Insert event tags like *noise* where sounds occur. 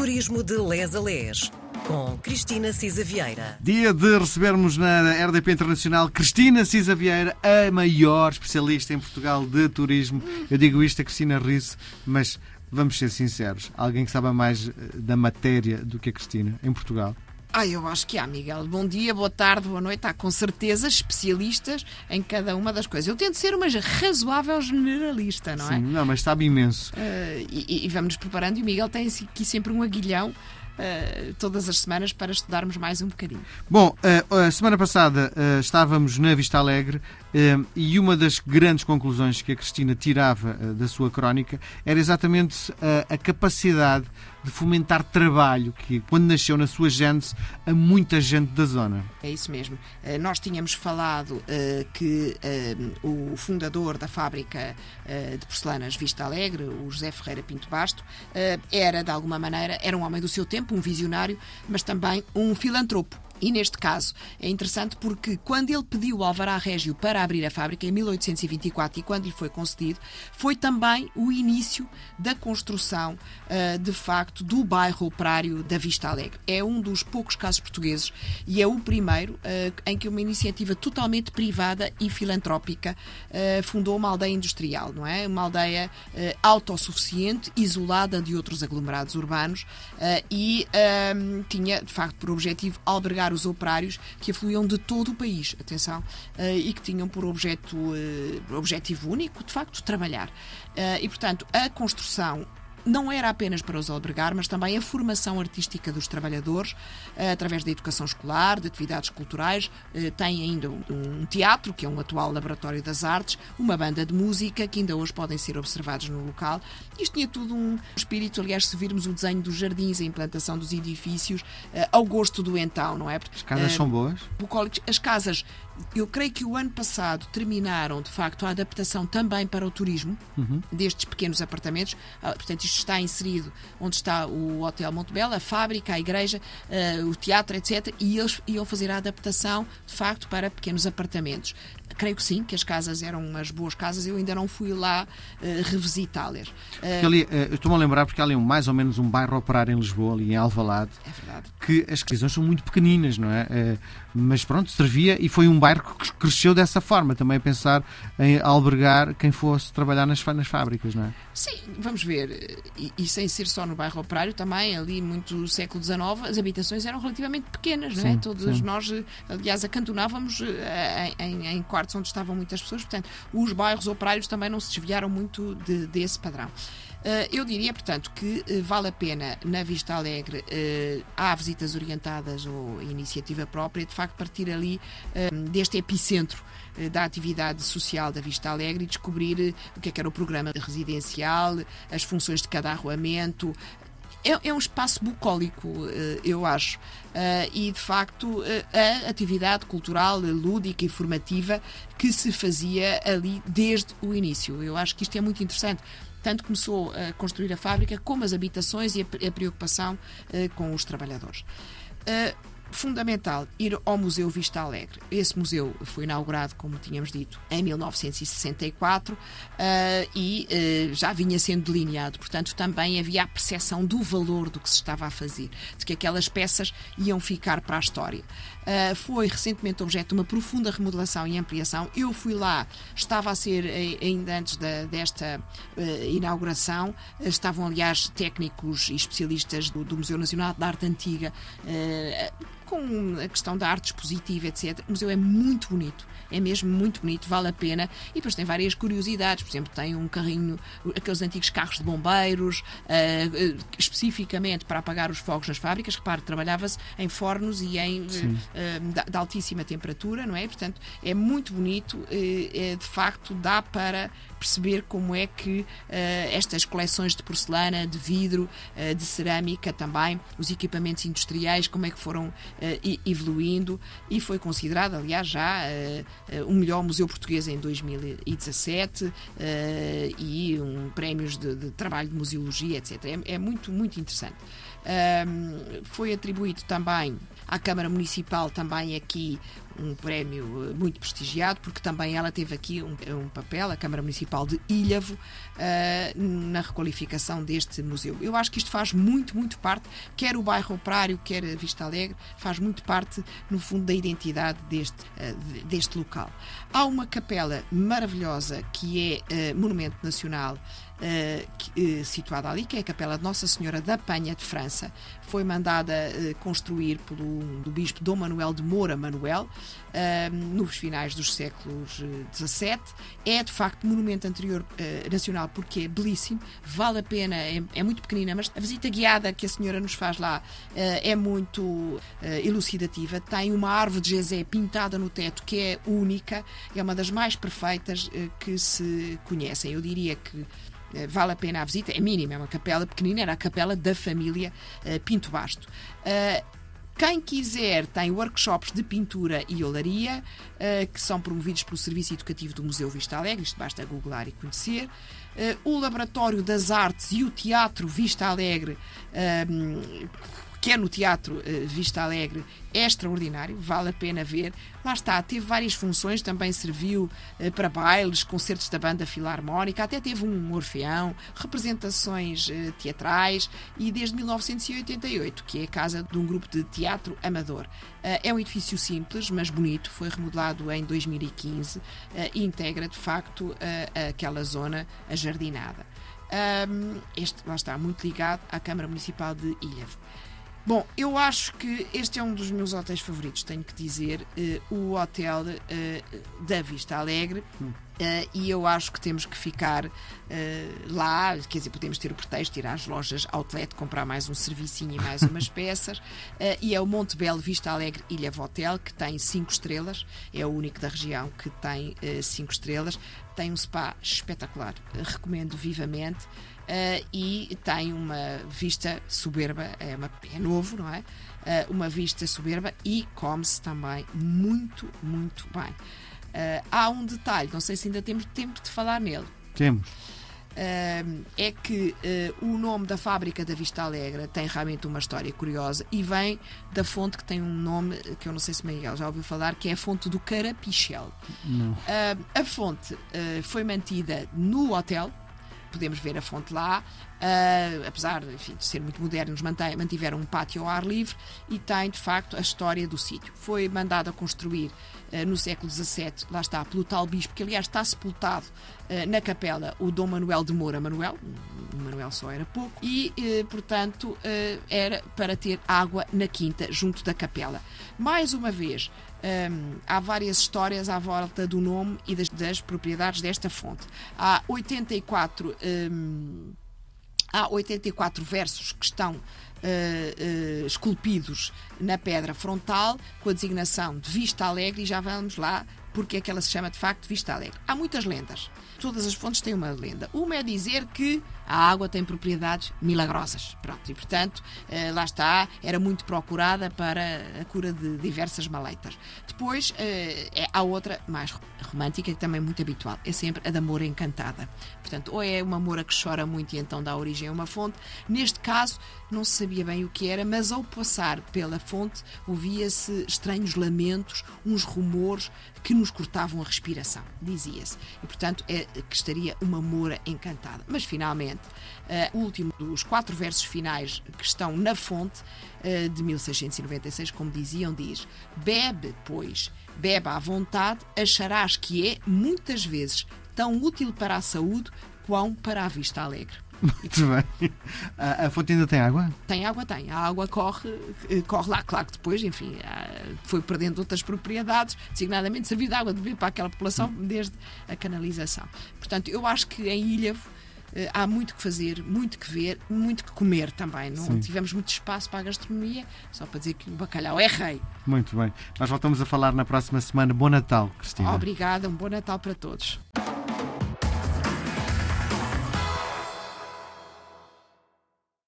Turismo de Les a Les, com Cristina Cisa Vieira. Dia de recebermos na RDP Internacional Cristina Cisa Vieira, a maior especialista em Portugal de turismo. Eu digo isto a Cristina Risso, mas vamos ser sinceros: alguém que sabe mais eh, da matéria do que a Cristina em Portugal? Ah, eu acho que há, Miguel. Bom dia, boa tarde, boa noite. Há com certeza especialistas em cada uma das coisas. Eu tento ser uma razoável generalista, não é? Sim, não, mas sabe imenso. Uh, e, e vamos nos preparando e o Miguel tem aqui sempre um aguilhão Uh, todas as semanas para estudarmos mais um bocadinho. Bom, uh, a semana passada uh, estávamos na Vista Alegre e uma das grandes conclusões que a Cristina tirava da sua crónica era exatamente a capacidade de fomentar trabalho, que quando nasceu na sua gênese a muita gente da zona. É isso mesmo. Nós tínhamos falado que o fundador da fábrica de porcelanas Vista Alegre, o José Ferreira Pinto Basto, era de alguma maneira, era um homem do seu tempo, um visionário, mas também um filantropo. E neste caso é interessante porque quando ele pediu o Alvará Régio para abrir a fábrica em 1824 e quando lhe foi concedido, foi também o início da construção, uh, de facto, do bairro operário da Vista Alegre. É um dos poucos casos portugueses e é o primeiro uh, em que uma iniciativa totalmente privada e filantrópica uh, fundou uma aldeia industrial, não é? Uma aldeia autossuficiente, isolada de outros aglomerados urbanos e tinha, de facto, por objetivo albergar os operários que afluíam de todo o país, atenção, eh, e que tinham por objeto, eh, objetivo único, de facto, trabalhar. Eh, e, portanto, a construção não era apenas para os albergar, mas também a formação artística dos trabalhadores, eh, através da educação escolar, de atividades culturais. Eh, tem ainda um teatro, que é um atual laboratório das artes, uma banda de música, que ainda hoje podem ser observados no local. Isto tinha tudo um espírito, aliás, se virmos o desenho dos jardins, a implantação dos edifícios, eh, ao gosto do então, não é? As casas são boas? As casas eu creio que o ano passado terminaram, de facto, a adaptação também para o turismo uhum. destes pequenos apartamentos. Ah, portanto, isto está inserido onde está o Hotel Montebello, a fábrica, a igreja, uh, o teatro, etc. E eles iam fazer a adaptação, de facto, para pequenos apartamentos. Creio que sim, que as casas eram umas boas casas. Eu ainda não fui lá uh, revisitá-las. Uh, ali, uh, Estou-me a lembrar porque há ali mais ou menos um bairro operário em Lisboa, ali em Alvalade. É verdade. Que as prisões são muito pequeninas, não é? mas pronto, servia e foi um bairro que cresceu dessa forma, também a pensar em albergar quem fosse trabalhar nas, nas fábricas, não é? Sim, vamos ver. E, e, sem ser só no bairro operário, também ali muito século XIX, as habitações eram relativamente pequenas, não é? Todos sim. nós, aliás, acantonávamos em, em, em quartos onde estavam muitas pessoas, portanto, os bairros operários também não se desviaram muito de, desse padrão. Uh, eu diria, portanto, que uh, vale a pena, na Vista Alegre, uh, há visitas orientadas ou iniciativa própria, de facto, partir ali deste epicentro da atividade social da Vista Alegre e descobrir o que é que era o programa residencial, as funções de cada arruamento, é, é um espaço bucólico, eh, eu acho. E, de facto, a atividade cultural, lúdica e formativa que se fazia ali desde o início. Eu acho que isto é muito interessante. Tanto começou a construir a fábrica, como as habitações e a, preocupação uh, com os trabalhadores fundamental ir ao Museu Vista Alegre. Esse museu foi inaugurado, como tínhamos dito, em 1964 uh, e uh, já vinha sendo delineado. Portanto, também havia a percepção do valor do que se estava a fazer, de que aquelas peças iam ficar para a história. Uh, foi recentemente objeto de uma profunda remodelação e ampliação. Eu fui lá, estava a ser, ainda antes da, desta inauguração, estavam, aliás, técnicos e especialistas do, do Museu Nacional de Arte Antiga com a questão da arte expositiva, etc. O museu é muito bonito, é mesmo muito bonito, vale a pena. E depois tem várias curiosidades, por exemplo, tem um carrinho, aqueles antigos carros de bombeiros, uh, uh, especificamente para apagar os fogos nas fábricas. Repare, trabalhava-se em fornos e em uh, de, altíssima temperatura, não é? Portanto, é muito bonito, é, de facto, dá para perceber como é que estas coleções de porcelana, de vidro, de cerâmica também, os equipamentos industriais, como é que foram uh, evoluindo e foi considerado, aliás, já uh, o melhor museu português em 2017 e um prémios de, de, trabalho de museologia, etc. É, é muito, muito interessante. foi atribuído também à Câmara Municipal também aqui um prémio muito prestigiado, porque também ela teve aqui um, um papel, a Câmara Municipal de Ilhavo, uh, na requalificação deste museu. Eu acho que isto faz muito, muito parte, quer o bairro Operário, quer a Vista Alegre, faz muito parte, no fundo, da identidade deste, uh, deste local. Há uma capela maravilhosa que é uh, Monumento Nacional uh, situada ali, que é a Capela de Nossa Senhora da Penha de França. Foi mandada uh, construir pelo do bispo Dom Manuel de Moura Manuel nos finais dos séculos XVII. É de facto monumento anterior nacional porque é belíssimo, vale a pena, é, é, muito pequenina, mas a visita guiada que a senhora nos faz lá é muito elucidativa. Tem uma árvore de jazé pintada no teto que é única, é uma das mais perfeitas que se conhecem. Eu diria que eh, vale a pena a visita, é mínima, é uma capela pequenina, era a capela da família uh, Pinto Basto. Uh, quem quiser tem workshops de pintura e olaria que são promovidos pelo Serviço Educativo do Museu Vista Alegre, isto basta googlar e conhecer. o Laboratório das Artes e o Teatro Vista Alegre que é no Teatro uh, Vista Alegre, é extraordinário, vale a pena ver. Lá está, teve várias funções, também serviu uh, para bailes, concertos da banda filarmónica, até teve um orfeão, representações uh, teatrais e desde 1988, que é a casa de um grupo de teatro amador. é um edifício simples, mas bonito, foi remodelado em 2015 e integra de facto aquela zona ajardinada. Este lá está muito ligado à Câmara Municipal de Ilhavo. Bom, eu acho que este é um dos meus hotéis favoritos, tenho que dizer, uh, o hotel uh, da Vista Alegre. Hum. Uh, e eu acho que temos que ficar uh, lá, quer dizer, podemos ter o pretexto de ir às lojas outlet, comprar mais um servicinho e mais umas *laughs* peças. Uh, e é o Monte Belo Vista Alegre Ilha Hotel, que tem 5 estrelas, é o único da região que tem 5 estrelas. Tem um spa espetacular, recomendo vivamente. e tem uma vista soberba, é, uma, é novo, não é? uma vista soberba e come-se também muito, muito bem. Uh, há um detalhe, não sei se ainda temos tempo de falar nele. Temos. Uh, é que uh, o nome da fábrica da Vista Alegre tem realmente uma história curiosa e vem da fonte que tem um nome que eu não sei se Miguel já ouviu falar, que é a fonte do Carapichel. Não. a fonte foi mantida no hotel, podemos ver a fonte lá, uh, apesar enfim, de ser muito modernos, mantiveram um pátio ao ar livre e tem de facto a história do sítio. Foi mandado a construir uh, no século XVII, lá está, pelo tal bispo, que aliás está sepultado uh, na capela, o Dom Manuel de Moura Manuel, o Manuel só era pouco, e portanto era para ter água na quinta, junto da capela. Mais uma vez, um, há várias histórias à volta do nome e das, das propriedades desta fonte. Há 84. Um, há 84 versos que estão uh, uh, esculpidos na pedra frontal com a designação de Vista Alegre e já vamos lá porque é que ela se chama de facto Vista Alegre. Há muitas lendas. Todas as fontes têm uma lenda. Uma é dizer que a água tem propriedades milagrosas. Pronto, e portanto, eh, lá está, era muito procurada para a cura de diversas maleitas. Depois, eh, é, há outra mais romântica, que também é muito habitual, é sempre a da Moura Encantada. Portanto, ou é uma Moura que chora muito e então dá origem a uma fonte. Neste caso, não se sabia bem o que era, mas ao passar pela fonte, ouvia-se estranhos lamentos, uns rumores que nos cortavam a respiração, dizia-se. E, portanto, é que estaria uma Moura encantada. Mas, finalmente, o último dos quatro versos finais que estão na fonte uh, de 1696, como diziam, diz: Bebe, pois, bebe à vontade, acharás que é, muitas vezes, tão útil para a saúde quão para a vista alegre. Muito bem. A, a, fonte ainda tem água? Tem água, tem. A água corre, eh, corre lá. Claro que depois, enfim, foi perdendo outras propriedades, designadamente servir de água de beber para aquela população desde a canalização. Portanto, eu acho que em Ilhavo há muito que fazer, muito que ver, muito que comer também. Não Sim. tivemos muito espaço para a gastronomia, só para dizer que o bacalhau é rei. Muito bem. Nós voltamos a falar na próxima semana. Bom Natal, Cristina. Obrigada, um bom Natal para todos.